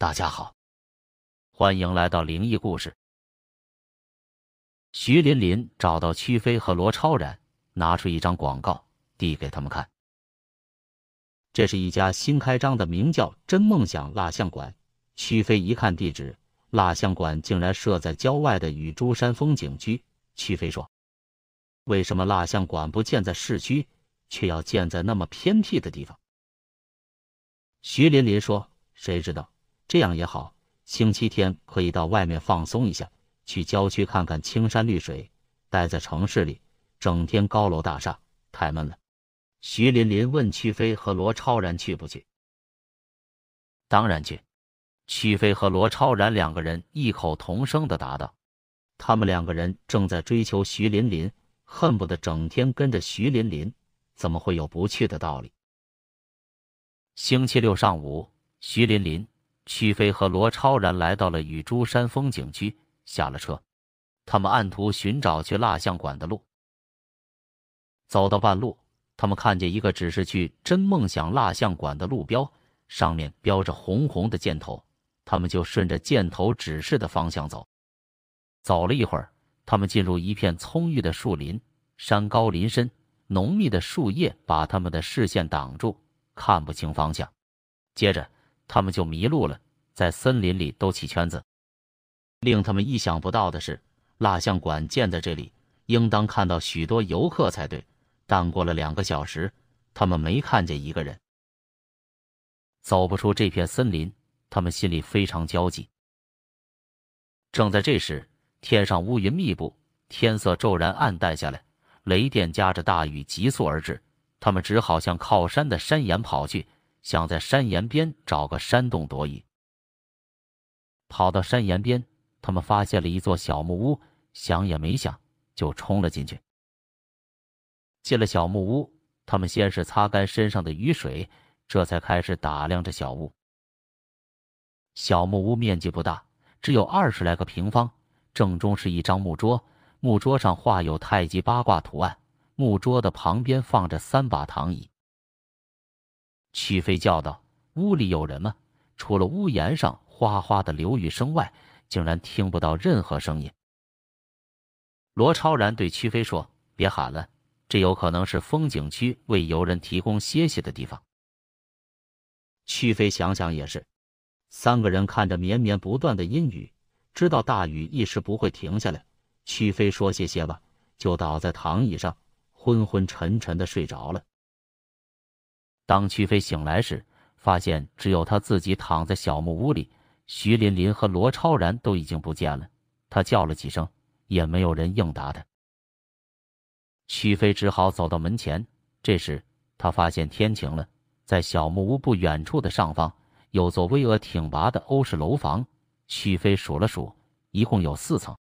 大家好，欢迎来到灵异故事。徐琳琳找到屈飞和罗超然，拿出一张广告递给他们看。这是一家新开张的，名叫“真梦想”蜡像馆。屈飞一看地址，蜡像馆竟然设在郊外的雨珠山风景区。屈飞说：“为什么蜡像馆不建在市区，却要建在那么偏僻的地方？”徐琳琳说：“谁知道。”这样也好，星期天可以到外面放松一下，去郊区看看青山绿水。待在城市里，整天高楼大厦，太闷了。徐琳琳问曲飞和罗超然去不去？当然去。曲飞和罗超然两个人异口同声的答道。他们两个人正在追求徐琳琳，恨不得整天跟着徐琳琳，怎么会有不去的道理？星期六上午，徐琳琳。曲飞和罗超然来到了雨珠山风景区，下了车，他们按图寻找去蜡像馆的路。走到半路，他们看见一个指示去真梦想蜡像馆的路标，上面标着红红的箭头，他们就顺着箭头指示的方向走。走了一会儿，他们进入一片葱郁的树林，山高林深，浓密的树叶把他们的视线挡住，看不清方向。接着。他们就迷路了，在森林里兜起圈子。令他们意想不到的是，蜡像馆建在这里，应当看到许多游客才对。但过了两个小时，他们没看见一个人。走不出这片森林，他们心里非常焦急。正在这时，天上乌云密布，天色骤然暗淡下来，雷电夹着大雨急速而至。他们只好向靠山的山岩跑去。想在山岩边找个山洞躲雨。跑到山岩边，他们发现了一座小木屋，想也没想就冲了进去。进了小木屋，他们先是擦干身上的雨水，这才开始打量着小屋。小木屋面积不大，只有二十来个平方。正中是一张木桌，木桌上画有太极八卦图案。木桌的旁边放着三把躺椅。曲飞叫道：“屋里有人吗？”除了屋檐上哗哗的流雨声外，竟然听不到任何声音。罗超然对曲飞说：“别喊了，这有可能是风景区为游人提供歇息的地方。”曲飞想想也是，三个人看着绵绵不断的阴雨，知道大雨一时不会停下来。曲飞说：“歇歇吧。”就倒在躺椅上，昏昏沉沉的睡着了。当曲飞醒来时，发现只有他自己躺在小木屋里，徐琳琳和罗超然都已经不见了。他叫了几声，也没有人应答他。曲飞只好走到门前。这时，他发现天晴了，在小木屋不远处的上方，有座巍峨挺拔的欧式楼房。曲飞数了数，一共有四层。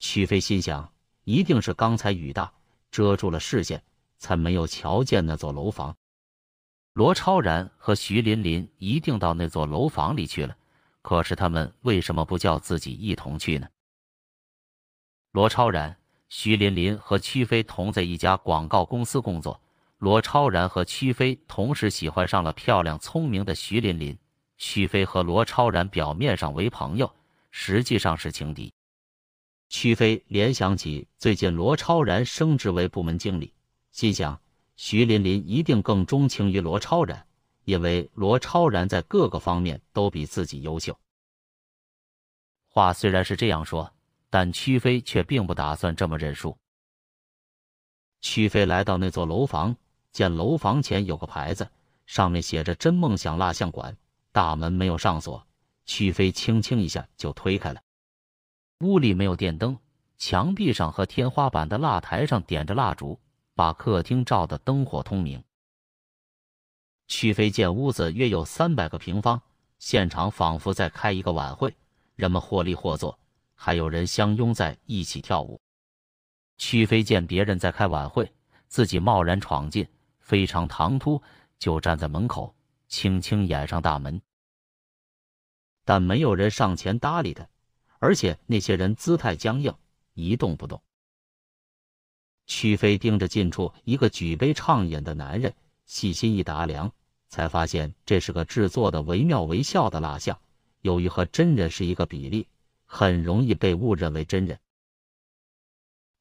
曲飞心想，一定是刚才雨大，遮住了视线，才没有瞧见那座楼房。罗超然和徐琳琳一定到那座楼房里去了，可是他们为什么不叫自己一同去呢？罗超然、徐琳琳和屈飞同在一家广告公司工作。罗超然和屈飞同时喜欢上了漂亮聪明的徐琳琳。屈飞和罗超然表面上为朋友，实际上是情敌。屈飞联想起最近罗超然升职为部门经理，心想。徐琳琳一定更钟情于罗超然，因为罗超然在各个方面都比自己优秀。话虽然是这样说，但屈飞却并不打算这么认输。屈飞来到那座楼房，见楼房前有个牌子，上面写着“真梦想蜡像馆”，大门没有上锁。屈飞轻轻一下就推开了。屋里没有电灯，墙壁上和天花板的蜡台上点着蜡烛。把客厅照得灯火通明。曲飞见屋子约有三百个平方，现场仿佛在开一个晚会，人们或立或坐，还有人相拥在一起跳舞。曲飞见别人在开晚会，自己贸然闯进，非常唐突，就站在门口，轻轻掩上大门。但没有人上前搭理他，而且那些人姿态僵硬，一动不动。曲飞盯着近处一个举杯畅饮的男人，细心一打量，才发现这是个制作的惟妙惟肖的蜡像，由于和真人是一个比例，很容易被误认为真人。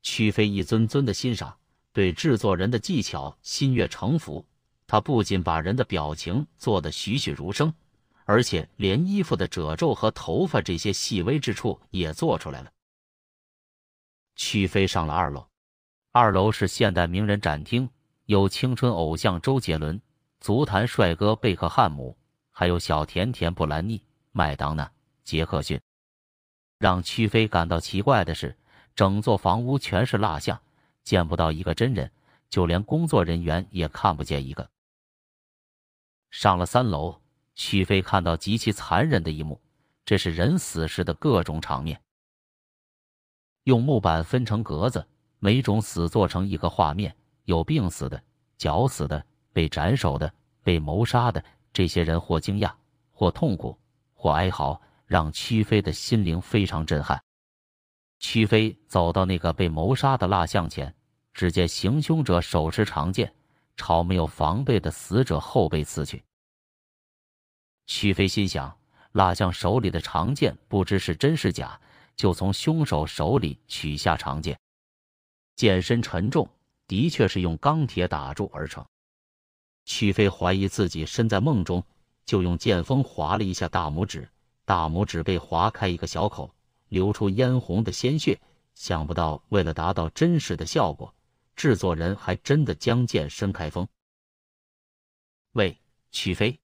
屈飞一尊尊的欣赏，对制作人的技巧心悦诚服。他不仅把人的表情做得栩栩如生，而且连衣服的褶皱和头发这些细微之处也做出来了。屈飞上了二楼，二楼是现代名人展厅，有青春偶像周杰伦、足坛帅哥贝克汉姆，还有小甜甜布兰妮、麦当娜、杰克逊。让屈飞感到奇怪的是。整座房屋全是蜡像，见不到一个真人，就连工作人员也看不见一个。上了三楼，屈飞看到极其残忍的一幕，这是人死时的各种场面。用木板分成格子，每种死做成一个画面，有病死的、绞死的、被斩首的、被谋杀的。这些人或惊讶，或痛苦，或哀嚎，让屈飞的心灵非常震撼。屈飞走到那个被谋杀的蜡像前，只见行凶者手持长剑，朝没有防备的死者后背刺去。屈飞心想，蜡像手里的长剑不知是真是假，就从凶手手里取下长剑。剑身沉重，的确是用钢铁打铸而成。曲飞怀疑自己身在梦中，就用剑锋划了一下大拇指，大拇指被划开一个小口。流出嫣红的鲜血，想不到为了达到真实的效果，制作人还真的将剑伸开封。喂，曲飞！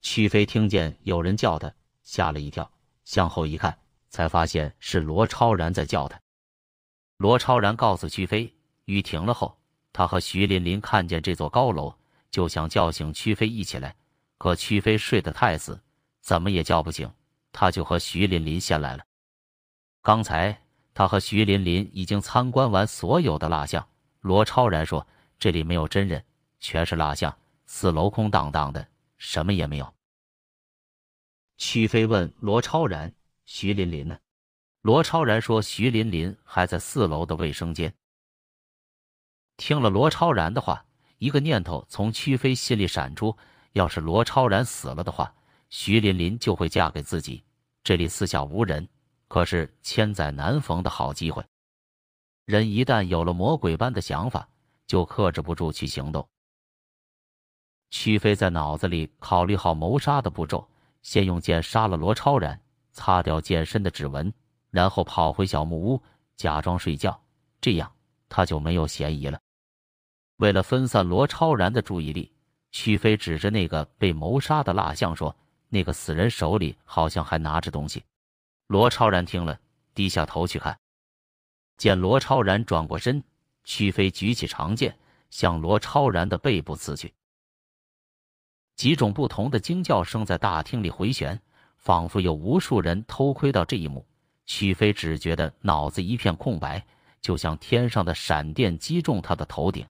曲飞听见有人叫他，吓了一跳，向后一看，才发现是罗超然在叫他。罗超然告诉曲飞，雨停了后，他和徐琳琳看见这座高楼，就想叫醒曲飞一起来，可曲飞睡得太死，怎么也叫不醒，他就和徐琳琳先来了。刚才他和徐琳琳已经参观完所有的蜡像。罗超然说：“这里没有真人，全是蜡像。四楼空荡荡的，什么也没有。”曲飞问罗超然：“徐琳琳呢？”罗超然说：“徐琳琳还在四楼的卫生间。”听了罗超然的话，一个念头从曲飞心里闪出：要是罗超然死了的话，徐琳琳就会嫁给自己。这里四下无人。可是千载难逢的好机会，人一旦有了魔鬼般的想法，就克制不住去行动。屈飞在脑子里考虑好谋杀的步骤，先用剑杀了罗超然，擦掉剑身的指纹，然后跑回小木屋，假装睡觉，这样他就没有嫌疑了。为了分散罗超然的注意力，徐飞指着那个被谋杀的蜡像说：“那个死人手里好像还拿着东西。”罗超然听了，低下头去看，见罗超然转过身，徐飞举起长剑向罗超然的背部刺去。几种不同的惊叫声在大厅里回旋，仿佛有无数人偷窥到这一幕。许飞只觉得脑子一片空白，就像天上的闪电击中他的头顶。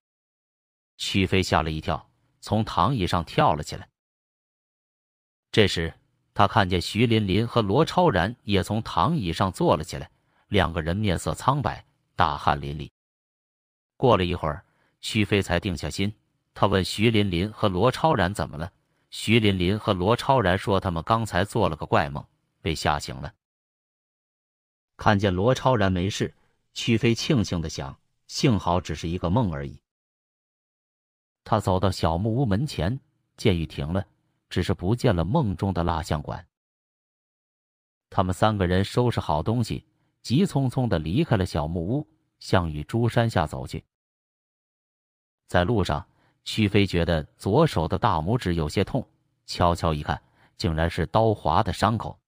许飞吓了一跳，从躺椅上跳了起来。这时。他看见徐琳琳和罗超然也从躺椅上坐了起来，两个人面色苍白，大汗淋漓。过了一会儿，徐飞才定下心。他问徐琳琳和罗超然怎么了。徐琳琳和罗超然说他们刚才做了个怪梦，被吓醒了。看见罗超然没事，屈飞庆幸的想：幸好只是一个梦而已。他走到小木屋门前，见雨停了。只是不见了梦中的蜡像馆。他们三个人收拾好东西，急匆匆的离开了小木屋，向雨珠山下走去。在路上，屈飞觉得左手的大拇指有些痛，悄悄一看，竟然是刀划的伤口。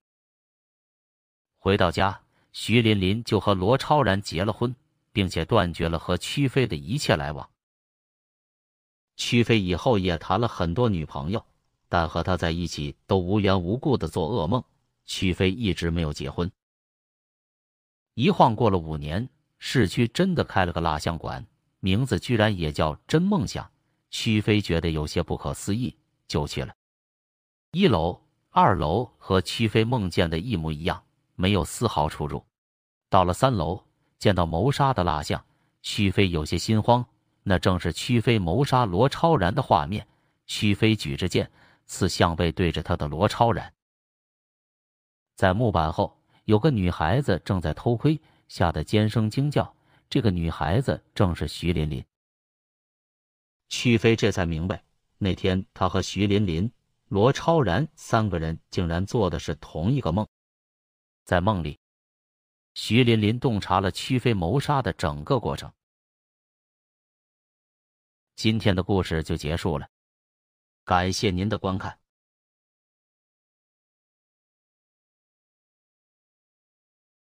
回到家，徐琳琳就和罗超然结了婚，并且断绝了和屈飞的一切来往。屈飞以后也谈了很多女朋友。但和他在一起都无缘无故的做噩梦。曲飞一直没有结婚。一晃过了五年，市区真的开了个蜡像馆，名字居然也叫真梦想。曲飞觉得有些不可思议，就去了。一楼、二楼和曲飞梦见的一模一样，没有丝毫出入。到了三楼，见到谋杀的蜡像，曲飞有些心慌。那正是曲飞谋杀罗超然的画面。曲飞举着剑。刺向背对着他的罗超然。在木板后有个女孩子正在偷窥，吓得尖声惊叫。这个女孩子正是徐琳琳。曲飞这才明白，那天他和徐琳琳、罗超然三个人竟然做的是同一个梦。在梦里，徐琳琳洞察了曲飞谋杀的整个过程。今天的故事就结束了，感谢您的观看。